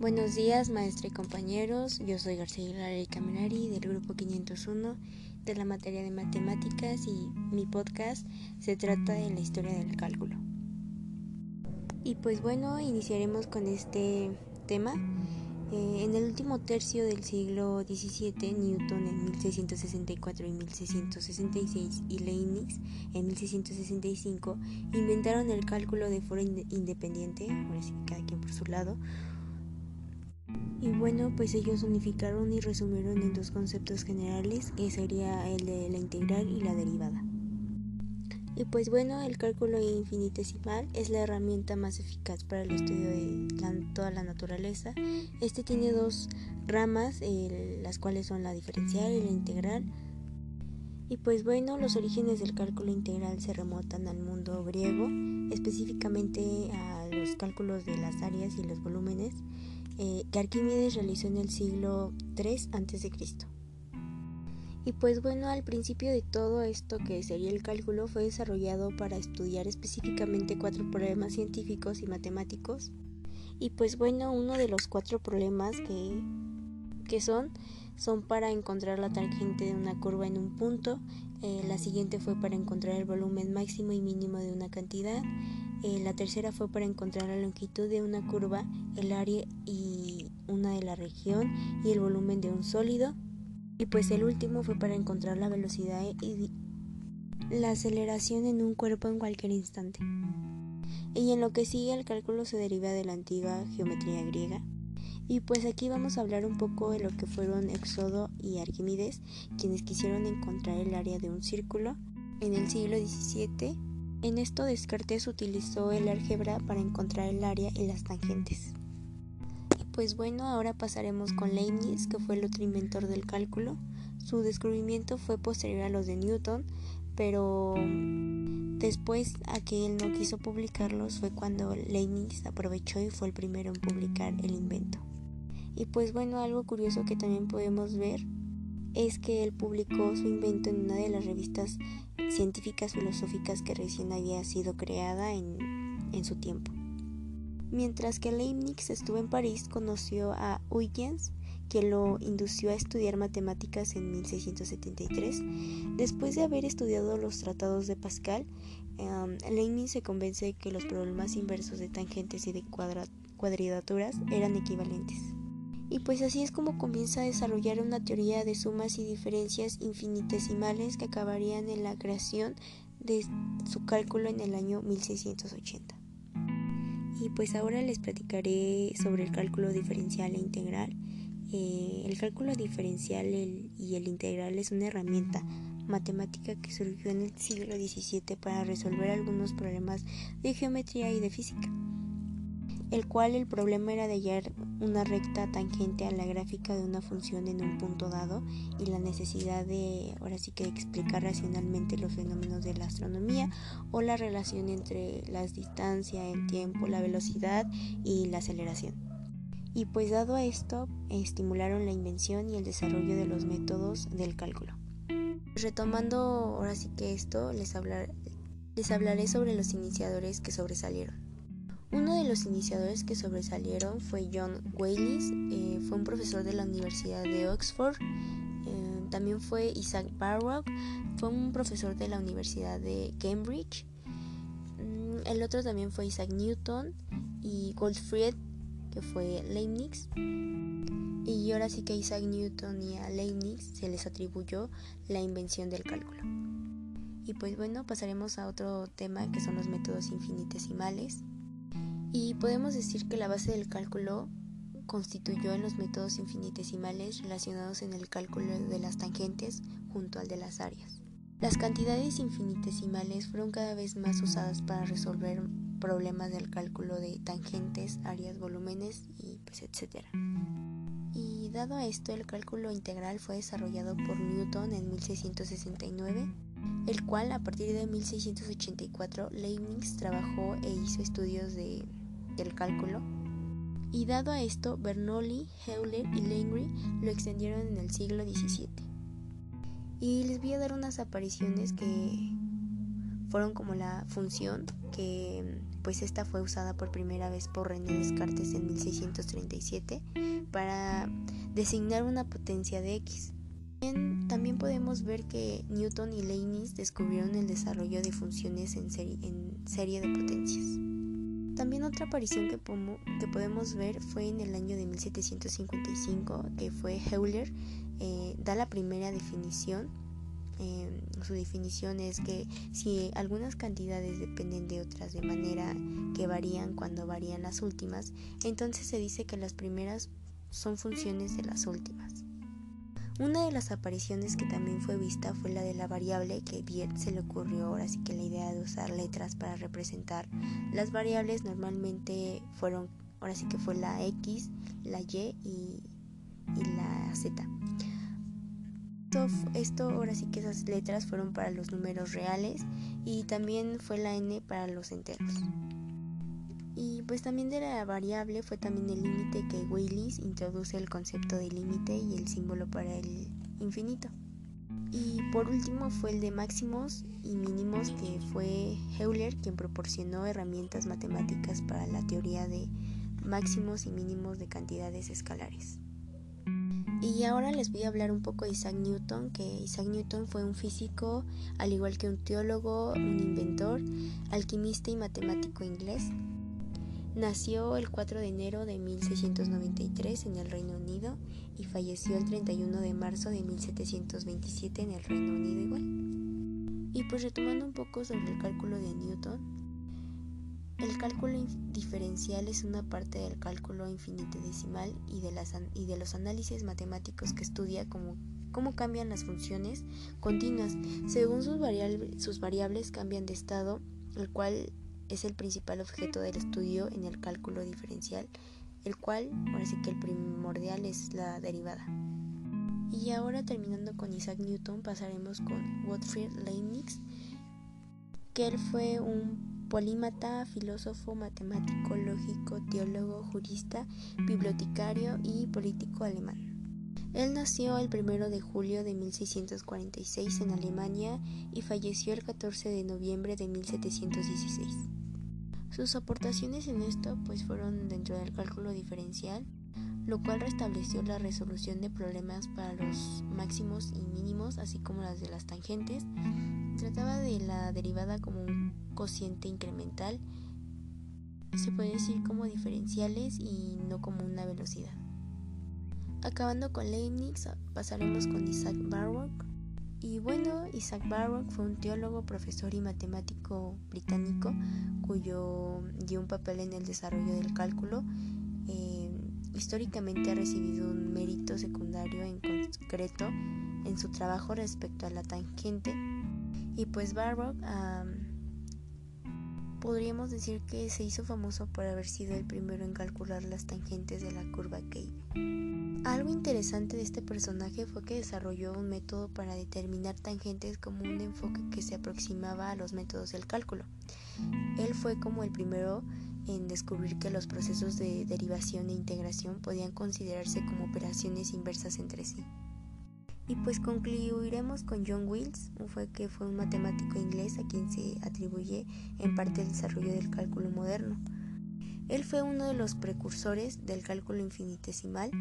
Buenos días, maestra y compañeros. Yo soy García Hilaria Caminari del grupo 501 de la materia de matemáticas y mi podcast se trata de la historia del cálculo. Y pues bueno, iniciaremos con este tema. Eh, en el último tercio del siglo XVII, Newton en 1664 y 1666 y Leibniz en 1665 inventaron el cálculo de forma independiente, ahora sí cada quien por su lado, y bueno, pues ellos unificaron y resumieron en dos conceptos generales, que sería el de la integral y la derivada. Y pues bueno, el cálculo infinitesimal es la herramienta más eficaz para el estudio de toda la naturaleza. Este tiene dos ramas, las cuales son la diferencial y la integral. Y pues bueno, los orígenes del cálculo integral se remontan al mundo griego, específicamente a los cálculos de las áreas y los volúmenes eh, que Arquímedes realizó en el siglo III a.C. Y pues bueno, al principio de todo esto que sería el cálculo fue desarrollado para estudiar específicamente cuatro problemas científicos y matemáticos. Y pues bueno, uno de los cuatro problemas que, que son son para encontrar la tangente de una curva en un punto, eh, la siguiente fue para encontrar el volumen máximo y mínimo de una cantidad, eh, la tercera fue para encontrar la longitud de una curva, el área y una de la región y el volumen de un sólido. Y pues el último fue para encontrar la velocidad y la aceleración en un cuerpo en cualquier instante. Y en lo que sigue el cálculo se deriva de la antigua geometría griega. Y pues aquí vamos a hablar un poco de lo que fueron Éxodo y Arquímedes, quienes quisieron encontrar el área de un círculo en el siglo XVII en esto Descartes utilizó el álgebra para encontrar el área y las tangentes. Y pues bueno, ahora pasaremos con Leibniz, que fue el otro inventor del cálculo. Su descubrimiento fue posterior a los de Newton, pero después a que él no quiso publicarlos fue cuando Leibniz aprovechó y fue el primero en publicar el invento. Y pues bueno, algo curioso que también podemos ver es que él publicó su invento en una de las revistas científicas filosóficas que recién había sido creada en, su tiempo. Mientras que Leibniz estuvo en París, conoció a Huygens, que lo indució a estudiar matemáticas en 1673. Después de haber estudiado los tratados de Pascal, um, Leibniz se convence de que los problemas inversos de tangentes y de cuadraturas eran equivalentes. Y pues así es como comienza a desarrollar una teoría de sumas y diferencias infinitesimales que acabarían en la creación de su cálculo en el año 1680. Y pues ahora les platicaré sobre el cálculo diferencial e integral. Eh, el cálculo diferencial y el integral es una herramienta matemática que surgió en el siglo XVII para resolver algunos problemas de geometría y de física el cual el problema era de hallar una recta tangente a la gráfica de una función en un punto dado y la necesidad de ahora sí que explicar racionalmente los fenómenos de la astronomía o la relación entre la distancia, el tiempo, la velocidad y la aceleración. Y pues dado a esto, estimularon la invención y el desarrollo de los métodos del cálculo. Retomando ahora sí que esto, les, les hablaré sobre los iniciadores que sobresalieron. Uno de los iniciadores que sobresalieron fue John Waylis, eh, fue un profesor de la Universidad de Oxford. Eh, también fue Isaac Barrow, fue un profesor de la Universidad de Cambridge. Mm, el otro también fue Isaac Newton y Goldfried, que fue Leibniz. Y ahora sí que a Isaac Newton y a Leibniz se les atribuyó la invención del cálculo. Y pues bueno, pasaremos a otro tema que son los métodos infinitesimales. Y podemos decir que la base del cálculo constituyó en los métodos infinitesimales relacionados en el cálculo de las tangentes junto al de las áreas. Las cantidades infinitesimales fueron cada vez más usadas para resolver problemas del cálculo de tangentes, áreas, volúmenes y pues etcétera. Y dado a esto, el cálculo integral fue desarrollado por Newton en 1669, el cual a partir de 1684 Leibniz trabajó e hizo estudios de del cálculo. Y dado a esto, Bernoulli, Euler y Lenry lo extendieron en el siglo XVII. Y les voy a dar unas apariciones que fueron como la función que pues esta fue usada por primera vez por René Descartes en 1637 para designar una potencia de X. También podemos ver que Newton y Leibniz descubrieron el desarrollo de funciones en en serie de potencias. También otra aparición que, podemos ver fue en el año de 1755, que fue Euler, eh, da la primera definición. Eh, su definición es que si algunas cantidades dependen de otras de manera que varían cuando varían las últimas, entonces se dice que las primeras son funciones de las últimas. Una de las apariciones que también fue vista fue la de la variable que bien se le ocurrió ahora sí que la idea de usar letras para representar las variables normalmente fueron ahora sí que fue la X, la Y y, la Z. Esto, esto ahora sí que esas letras fueron para los números reales y también fue la N para los enteros. Pues también de la variable fue también el límite que Weylis introduce el concepto de límite y el símbolo para el infinito. Y por último fue el de máximos y mínimos que fue Euler quien proporcionó herramientas matemáticas para la teoría de máximos y mínimos de cantidades escalares. Y ahora les voy a hablar un poco de Isaac Newton, que Isaac Newton fue un físico, al igual que un teólogo, un inventor, alquimista y matemático inglés. Nació el 4 de enero de 1693 en el Reino Unido y falleció el 31 de marzo de 1727 en el Reino Unido igual. Y pues retomando un poco sobre el cálculo de Newton, el cálculo diferencial es una parte del cálculo infinitesimal y de, las, y de los análisis matemáticos que estudia cómo, cómo cambian las funciones continuas según sus, sus variables cambian de estado, el cual es el principal objeto del estudio en el cálculo diferencial, el cual, ahora sí que el primordial es la derivada. Y ahora terminando con Isaac Newton pasaremos con Gottfried Leibniz, que él fue un polímata, filósofo, matemático, lógico, teólogo, jurista, bibliotecario y político alemán. Él nació el 1 de julio de 1646 en Alemania y falleció el 14 de noviembre de 1716. Sus aportaciones en esto pues fueron dentro del cálculo diferencial, lo cual restableció la resolución de problemas para los máximos y mínimos, así como las de las tangentes. Trataba de la derivada como un cociente incremental, se puede decir como diferenciales y no como una velocidad. Acabando con Leibniz, pasaremos con Isaac Barrow, y bueno, Isaac Barrow fue un teólogo, profesor y matemático británico cuyo dio un papel en el desarrollo del cálculo. Eh, históricamente ha recibido un mérito secundario en concreto en su trabajo respecto a la tangente. Y pues Barrow podríamos decir que se hizo famoso por haber sido el primero en calcular las tangentes de la curva Keibe. Algo interesante de este personaje fue que desarrolló un método para determinar tangentes como un enfoque que se aproximaba a los métodos del cálculo. Él fue como el primero en descubrir que los procesos de derivación e integración podían considerarse como operaciones inversas entre sí. Y pues concluiremos con John Wills, fue que fue un matemático inglés a quien se atribuye en parte el desarrollo del cálculo moderno. Él fue uno de los precursores del cálculo infinitesimal.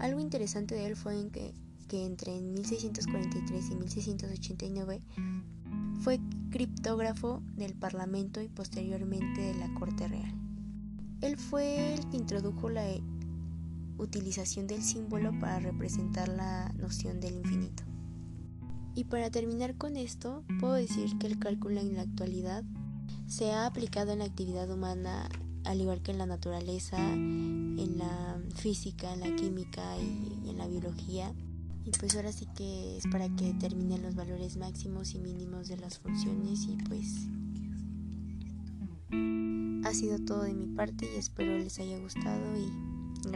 Algo interesante de él fue en que, entre 1643 y 1689 fue criptógrafo del Parlamento y posteriormente de la Corte Real. Él fue el que introdujo la utilización del símbolo para representar la noción del infinito. Y para terminar con esto, puedo decir que el cálculo en la actualidad se ha aplicado en la actividad humana al igual que en la naturaleza, en la física, en la química y, en la biología. Y pues ahora sí que es para que determinen los valores máximos y mínimos de las funciones y pues ha sido todo de mi parte y espero les haya gustado y